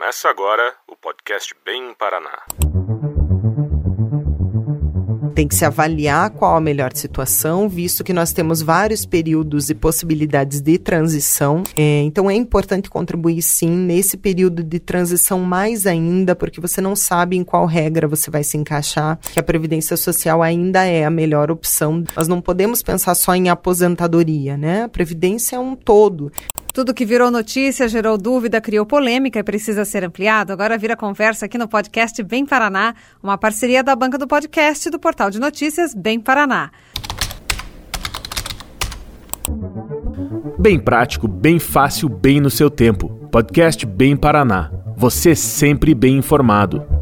Começa agora o podcast Bem Paraná tem que se avaliar qual a melhor situação, visto que nós temos vários períodos e possibilidades de transição. É, então é importante contribuir sim nesse período de transição mais ainda, porque você não sabe em qual regra você vai se encaixar, que a previdência social ainda é a melhor opção. Nós não podemos pensar só em aposentadoria, né? A previdência é um todo. Tudo que virou notícia, gerou dúvida, criou polêmica e precisa ser ampliado. Agora vira conversa aqui no podcast Bem Paraná, uma parceria da banca do podcast do portal de notícias Bem Paraná. Bem prático, bem fácil, bem no seu tempo. Podcast Bem Paraná. Você sempre bem informado.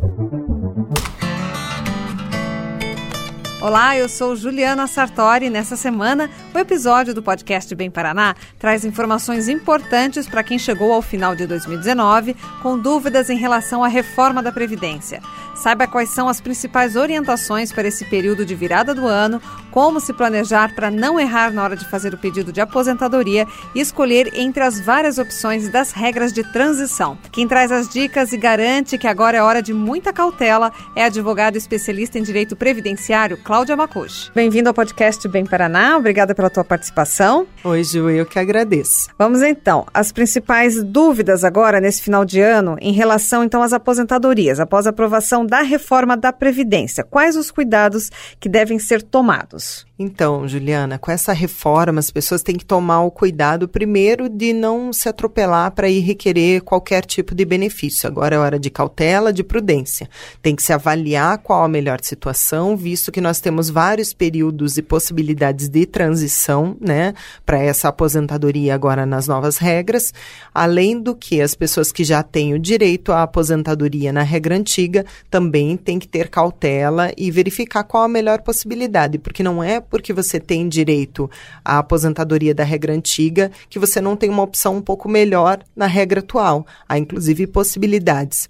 Olá, eu sou Juliana Sartori. Nessa semana, o episódio do podcast Bem Paraná traz informações importantes para quem chegou ao final de 2019 com dúvidas em relação à reforma da Previdência. Saiba quais são as principais orientações para esse período de virada do ano, como se planejar para não errar na hora de fazer o pedido de aposentadoria e escolher entre as várias opções das regras de transição. Quem traz as dicas e garante que agora é hora de muita cautela é advogado especialista em direito previdenciário, Cláudia Macuche. Bem-vindo ao podcast Bem Paraná, obrigada pela tua participação. Oi, Ju, eu que agradeço. Vamos então, as principais dúvidas agora nesse final de ano em relação então às aposentadorias, após a aprovação da reforma da Previdência. Quais os cuidados que devem ser tomados? Então, Juliana, com essa reforma, as pessoas têm que tomar o cuidado, primeiro, de não se atropelar para ir requerer qualquer tipo de benefício. Agora é hora de cautela, de prudência. Tem que se avaliar qual a melhor situação, visto que nós temos vários períodos e possibilidades de transição, né, para essa aposentadoria agora nas novas regras. Além do que as pessoas que já têm o direito à aposentadoria na regra antiga também têm que ter cautela e verificar qual a melhor possibilidade, porque não é porque você tem direito à aposentadoria da regra antiga que você não tem uma opção um pouco melhor na regra atual. Há inclusive possibilidades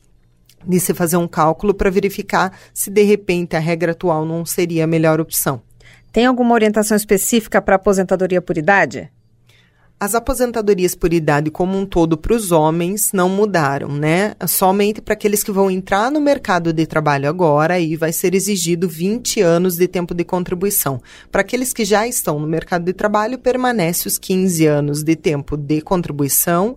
de se fazer um cálculo para verificar se de repente a regra atual não seria a melhor opção. Tem alguma orientação específica para aposentadoria por idade? As aposentadorias por idade como um todo para os homens não mudaram, né? Somente para aqueles que vão entrar no mercado de trabalho agora e vai ser exigido 20 anos de tempo de contribuição. Para aqueles que já estão no mercado de trabalho, permanece os 15 anos de tempo de contribuição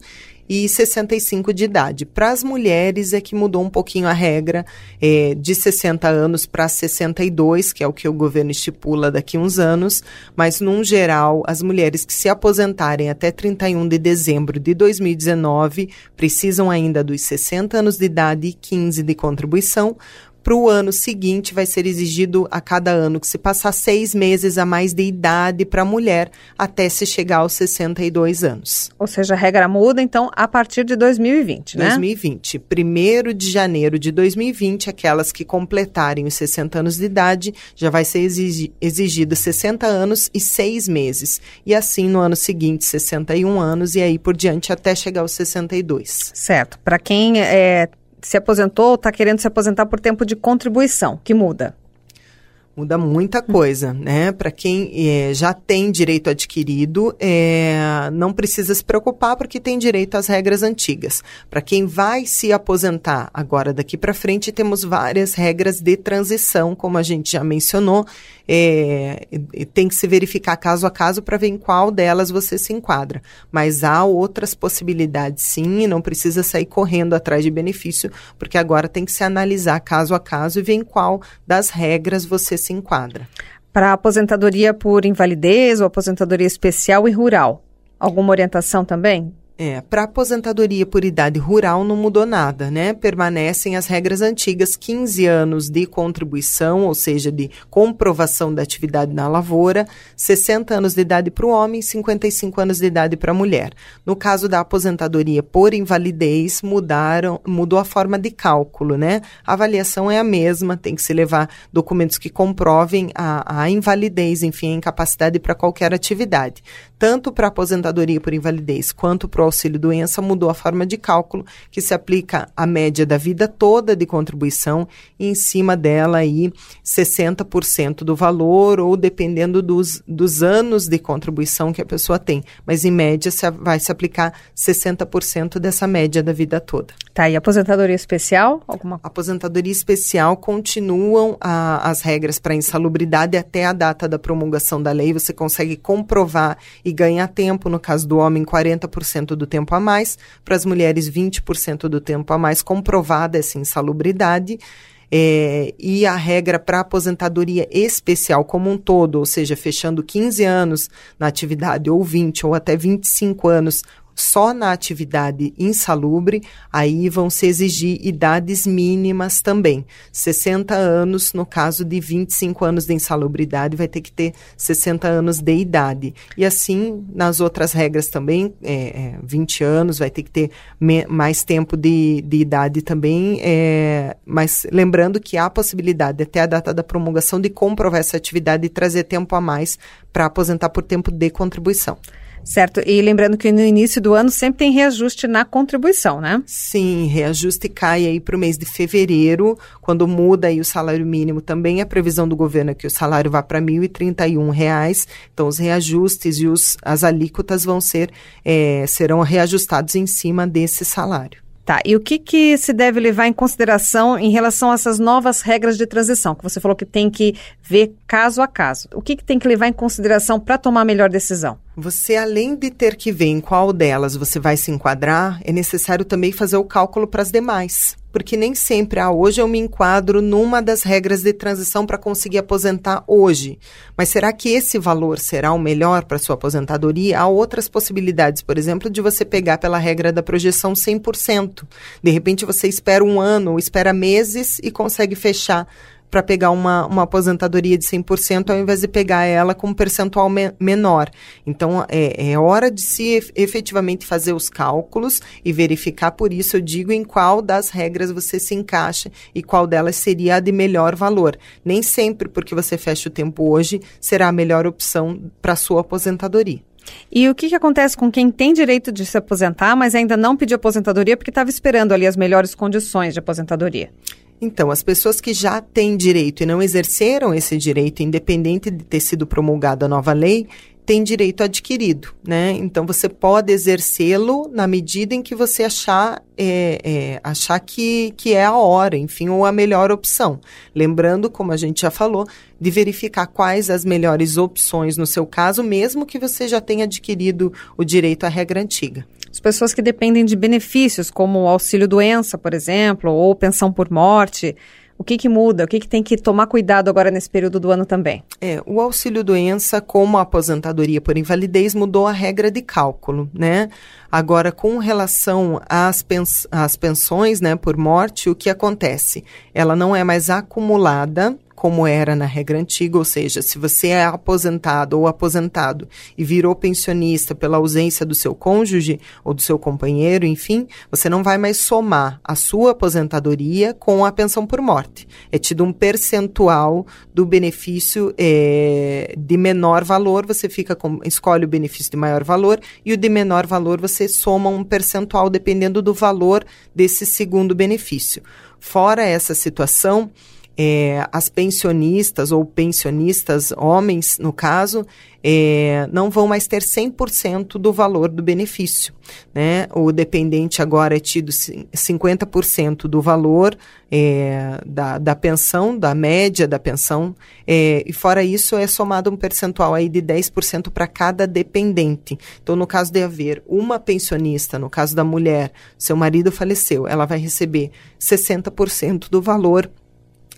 e 65 de idade. Para as mulheres é que mudou um pouquinho a regra é, de 60 anos para 62, que é o que o governo estipula daqui a uns anos, mas num geral, as mulheres que se aposentarem até 31 de dezembro de 2019 precisam ainda dos 60 anos de idade e 15 de contribuição, para o ano seguinte, vai ser exigido a cada ano que se passar seis meses a mais de idade para a mulher, até se chegar aos 62 anos. Ou seja, a regra muda, então, a partir de 2020, né? 2020. Primeiro de janeiro de 2020, aquelas que completarem os 60 anos de idade, já vai ser exigi exigido 60 anos e seis meses. E assim, no ano seguinte, 61 anos, e aí por diante, até chegar aos 62. Certo. Para quem é, se aposentou, está querendo se aposentar por tempo de contribuição, que muda? Muda muita coisa, né? Para quem é, já tem direito adquirido, é, não precisa se preocupar porque tem direito às regras antigas. Para quem vai se aposentar agora daqui para frente, temos várias regras de transição, como a gente já mencionou. É, tem que se verificar caso a caso para ver em qual delas você se enquadra. Mas há outras possibilidades, sim, e não precisa sair correndo atrás de benefício, porque agora tem que se analisar caso a caso e ver em qual das regras você se enquadra. Para aposentadoria por invalidez ou aposentadoria especial e rural, alguma orientação também? É, para aposentadoria por idade rural não mudou nada, né? Permanecem as regras antigas, 15 anos de contribuição, ou seja, de comprovação da atividade na lavoura, 60 anos de idade para o homem, 55 anos de idade para a mulher. No caso da aposentadoria por invalidez, mudaram, mudou a forma de cálculo, né? A avaliação é a mesma, tem que se levar documentos que comprovem a, a invalidez, enfim, a incapacidade para qualquer atividade. Tanto para aposentadoria por invalidez quanto para auxílio-doença mudou a forma de cálculo, que se aplica a média da vida toda de contribuição e em cima dela aí 60% do valor ou dependendo dos, dos anos de contribuição que a pessoa tem. Mas em média se, vai se aplicar 60% dessa média da vida toda. Tá, e aposentadoria especial? Alguma... Aposentadoria especial continuam a, as regras para insalubridade até a data da promulgação da lei. Você consegue comprovar e ganhar tempo, no caso do homem, 40% do tempo a mais, para as mulheres, 20% do tempo a mais, comprovada essa insalubridade. É, e a regra para aposentadoria especial como um todo, ou seja, fechando 15 anos na atividade, ou 20, ou até 25 anos só na atividade insalubre, aí vão se exigir idades mínimas também. 60 anos, no caso de 25 anos de insalubridade, vai ter que ter 60 anos de idade. E assim, nas outras regras também, é, é, 20 anos, vai ter que ter mais tempo de, de idade também. É, mas lembrando que há possibilidade, até a data da promulgação, de comprovar essa atividade e trazer tempo a mais para aposentar por tempo de contribuição. Certo. E lembrando que no início do ano sempre tem reajuste na contribuição, né? Sim, reajuste cai aí para o mês de fevereiro, quando muda aí o salário mínimo. Também a previsão do governo é que o salário vá para 1.031 reais. Então, os reajustes e os, as alíquotas vão ser, é, serão reajustados em cima desse salário. Tá, e o que, que se deve levar em consideração em relação a essas novas regras de transição, que você falou que tem que ver caso a caso? O que, que tem que levar em consideração para tomar a melhor decisão? Você, além de ter que ver em qual delas você vai se enquadrar, é necessário também fazer o cálculo para as demais. Porque nem sempre, ah, hoje eu me enquadro numa das regras de transição para conseguir aposentar hoje. Mas será que esse valor será o melhor para sua aposentadoria? Há outras possibilidades, por exemplo, de você pegar pela regra da projeção 100%. De repente você espera um ano ou espera meses e consegue fechar para pegar uma, uma aposentadoria de 100% ao invés de pegar ela com um percentual me menor. Então, é, é hora de se efetivamente fazer os cálculos e verificar, por isso eu digo em qual das regras você se encaixa e qual delas seria a de melhor valor. Nem sempre, porque você fecha o tempo hoje, será a melhor opção para sua aposentadoria. E o que, que, acontece com quem tem direito de se aposentar, mas ainda não pediu aposentadoria porque estava esperando ali as melhores condições de aposentadoria? Então, as pessoas que já têm direito e não exerceram esse direito, independente de ter sido promulgada a nova lei, têm direito adquirido, né? Então, você pode exercê-lo na medida em que você achar, é, é, achar que, que é a hora, enfim, ou a melhor opção. Lembrando, como a gente já falou, de verificar quais as melhores opções no seu caso, mesmo que você já tenha adquirido o direito à regra antiga. As pessoas que dependem de benefícios, como auxílio-doença, por exemplo, ou pensão por morte, o que, que muda? O que, que tem que tomar cuidado agora nesse período do ano também? É, o auxílio-doença, como a aposentadoria por invalidez, mudou a regra de cálculo, né? Agora, com relação às, pens às pensões né, por morte, o que acontece? Ela não é mais acumulada como era na regra antiga, ou seja, se você é aposentado ou aposentado e virou pensionista pela ausência do seu cônjuge ou do seu companheiro, enfim, você não vai mais somar a sua aposentadoria com a pensão por morte. É tido um percentual do benefício é, de menor valor, você fica com, escolhe o benefício de maior valor e o de menor valor você soma um percentual dependendo do valor desse segundo benefício. Fora essa situação, é, as pensionistas ou pensionistas, homens no caso, é, não vão mais ter 100% do valor do benefício. Né? O dependente agora é tido 50% do valor é, da, da pensão, da média da pensão, é, e fora isso é somado um percentual aí de 10% para cada dependente. Então, no caso de haver uma pensionista, no caso da mulher, seu marido faleceu, ela vai receber 60% do valor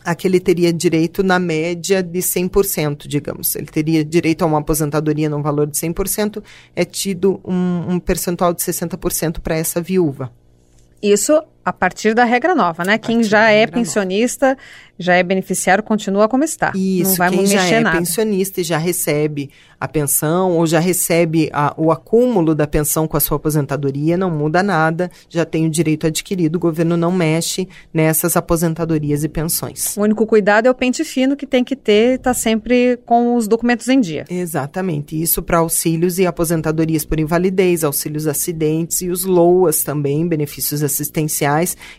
a que ele teria direito na média de 100%, digamos. Ele teria direito a uma aposentadoria num valor de 100%, é tido um, um percentual de 60% para essa viúva. Isso a partir da regra nova, né? Quem já é pensionista, nova. já é beneficiário, continua como está. Isso, não vai quem mexer já é nada. pensionista e já recebe a pensão ou já recebe a, o acúmulo da pensão com a sua aposentadoria, não muda nada, já tem o direito adquirido, o governo não mexe nessas aposentadorias e pensões. O único cuidado é o pente fino que tem que ter, está sempre com os documentos em dia. Exatamente, isso para auxílios e aposentadorias por invalidez, auxílios acidentes e os LOAS também, benefícios assistenciais,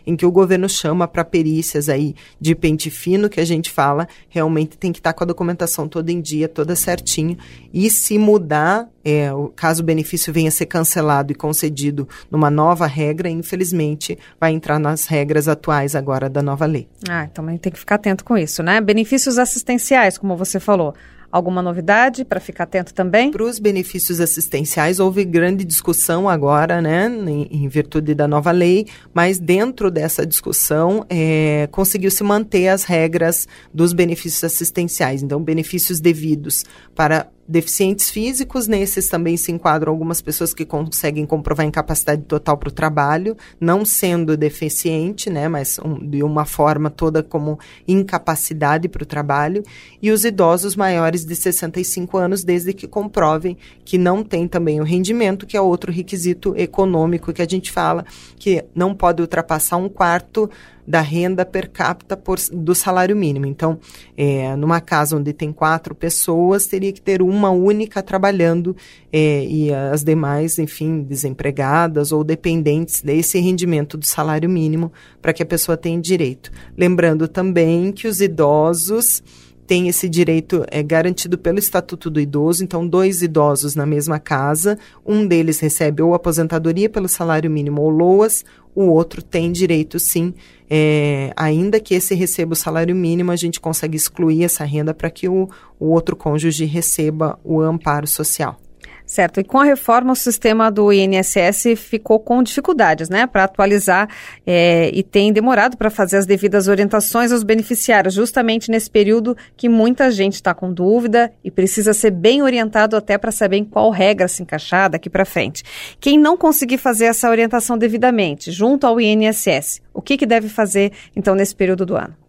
em que o governo chama para perícias aí de pente fino, que a gente fala, realmente tem que estar tá com a documentação toda em dia, toda certinho e se mudar, é, caso o benefício venha a ser cancelado e concedido numa nova regra, infelizmente vai entrar nas regras atuais agora da nova lei. Ah, então tem que ficar atento com isso, né? Benefícios assistenciais, como você falou. Alguma novidade para ficar atento também? Para os benefícios assistenciais, houve grande discussão agora, né, em, em virtude da nova lei, mas dentro dessa discussão é, conseguiu-se manter as regras dos benefícios assistenciais. Então, benefícios devidos para deficientes físicos, nesses também se enquadram algumas pessoas que conseguem comprovar incapacidade total para o trabalho, não sendo deficiente, né, mas um, de uma forma toda como incapacidade para o trabalho, e os idosos maiores de 65 anos, desde que comprovem que não tem também o rendimento, que é outro requisito econômico que a gente fala, que não pode ultrapassar um quarto da renda per capita por, do salário mínimo. Então, é, numa casa onde tem quatro pessoas, teria que ter uma única trabalhando é, e as demais, enfim, desempregadas ou dependentes desse rendimento do salário mínimo para que a pessoa tenha direito. Lembrando também que os idosos tem esse direito é garantido pelo Estatuto do Idoso, então dois idosos na mesma casa, um deles recebe ou aposentadoria pelo salário mínimo ou LOAS, o outro tem direito sim, é, ainda que esse receba o salário mínimo, a gente consegue excluir essa renda para que o, o outro cônjuge receba o amparo social. Certo. E com a reforma, o sistema do INSS ficou com dificuldades, né, para atualizar é, e tem demorado para fazer as devidas orientações aos beneficiários, justamente nesse período que muita gente está com dúvida e precisa ser bem orientado até para saber em qual regra se encaixar daqui para frente. Quem não conseguir fazer essa orientação devidamente junto ao INSS, o que, que deve fazer então nesse período do ano?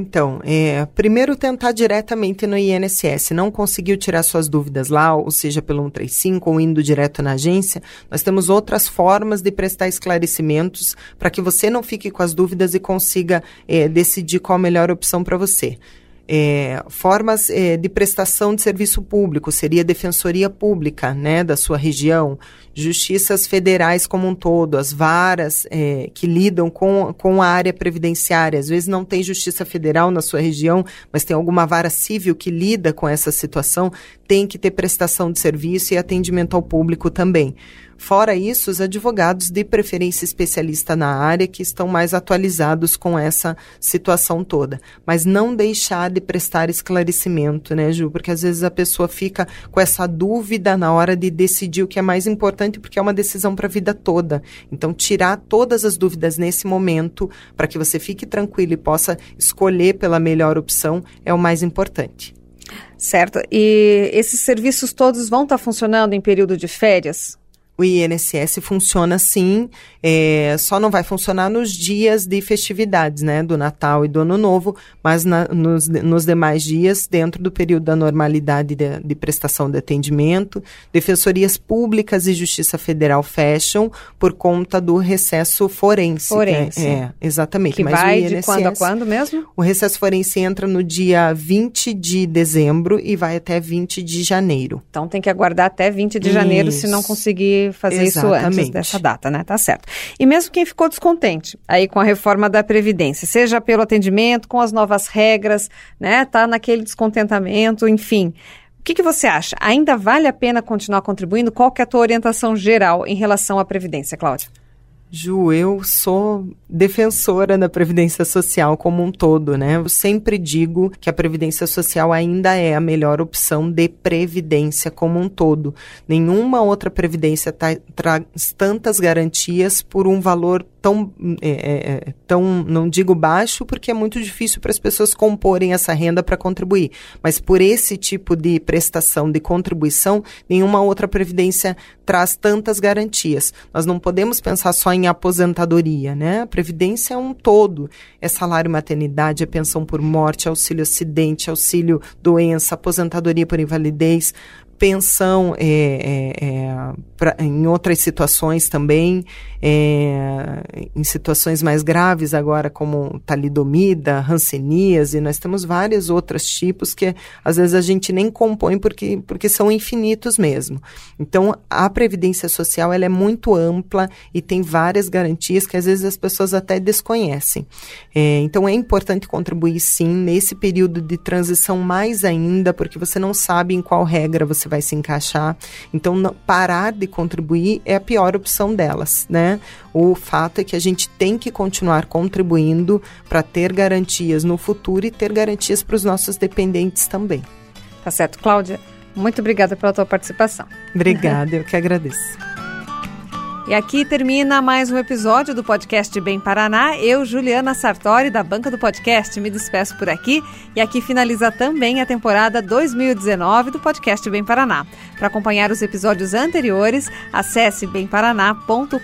Então, é, primeiro tentar diretamente no INSS. Não conseguiu tirar suas dúvidas lá, ou seja, pelo 135 ou indo direto na agência, nós temos outras formas de prestar esclarecimentos para que você não fique com as dúvidas e consiga é, decidir qual a melhor opção para você. É, formas é, de prestação de serviço público, seria defensoria pública, né, da sua região, justiças federais como um todo, as varas é, que lidam com, com a área previdenciária. Às vezes não tem justiça federal na sua região, mas tem alguma vara civil que lida com essa situação, tem que ter prestação de serviço e atendimento ao público também. Fora isso, os advogados de preferência especialista na área que estão mais atualizados com essa situação toda. Mas não deixar de prestar esclarecimento, né, Ju? Porque às vezes a pessoa fica com essa dúvida na hora de decidir o que é mais importante, porque é uma decisão para a vida toda. Então, tirar todas as dúvidas nesse momento, para que você fique tranquilo e possa escolher pela melhor opção, é o mais importante. Certo. E esses serviços todos vão estar tá funcionando em período de férias? O INSS funciona sim, é, só não vai funcionar nos dias de festividades, né, do Natal e do Ano Novo, mas na, nos, nos demais dias, dentro do período da normalidade de, de, prestação de atendimento, defensorias públicas e Justiça Federal fecham por conta do recesso forense. Forense. É, é, exatamente. Que mas vai INSS, de quando a quando mesmo? O recesso forense entra no dia 20 de dezembro e vai até 20 de janeiro. Então tem que aguardar até 20 de janeiro Isso. se não conseguir fazer Exatamente. isso antes dessa data, né? Tá certo. E mesmo quem ficou descontente aí com a reforma da Previdência, seja pelo atendimento, com as novas regras, né? Tá naquele descontentamento, enfim. O que, que você acha? Ainda vale a pena continuar contribuindo? Qual que é a tua orientação geral em relação à Previdência, Cláudia? Ju, eu sou defensora da Previdência Social como um todo, né? Eu sempre digo que a Previdência Social ainda é a melhor opção de previdência como um todo. Nenhuma outra previdência traz tantas garantias por um valor tão, é, é, é, tão, não digo baixo, porque é muito difícil para as pessoas comporem essa renda para contribuir. Mas por esse tipo de prestação de contribuição, nenhuma outra previdência traz tantas garantias. Nós não podemos pensar só em aposentadoria, né? A previdência é um todo. É salário maternidade, é pensão por morte, auxílio acidente, auxílio doença, aposentadoria por invalidez, pensão é, é, é, pra, em outras situações também, é, em situações mais graves agora como talidomida, hanseníase, nós temos vários outros tipos que às vezes a gente nem compõe porque, porque são infinitos mesmo. Então a previdência social ela é muito ampla e tem várias garantias que às vezes as pessoas até desconhecem. É, então é importante contribuir sim nesse período de transição mais ainda porque você não sabe em qual regra você vai se encaixar. Então, não, parar de contribuir é a pior opção delas, né? O fato é que a gente tem que continuar contribuindo para ter garantias no futuro e ter garantias para os nossos dependentes também. Tá certo, Cláudia. Muito obrigada pela tua participação. Obrigada, eu que agradeço. E aqui termina mais um episódio do podcast Bem Paraná. Eu, Juliana Sartori, da banca do podcast, me despeço por aqui. E aqui finaliza também a temporada 2019 do podcast Bem Paraná. Para acompanhar os episódios anteriores, acesse bemparaná.com.br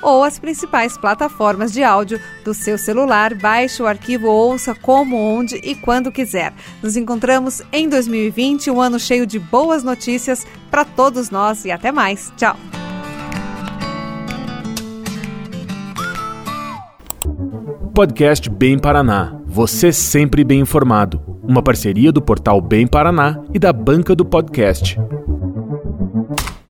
ou as principais plataformas de áudio do seu celular. Baixe o arquivo, ouça como, onde e quando quiser. Nos encontramos em 2020, um ano cheio de boas notícias para todos nós e até mais. Tchau! Podcast Bem Paraná. Você sempre bem informado. Uma parceria do portal Bem Paraná e da Banca do Podcast.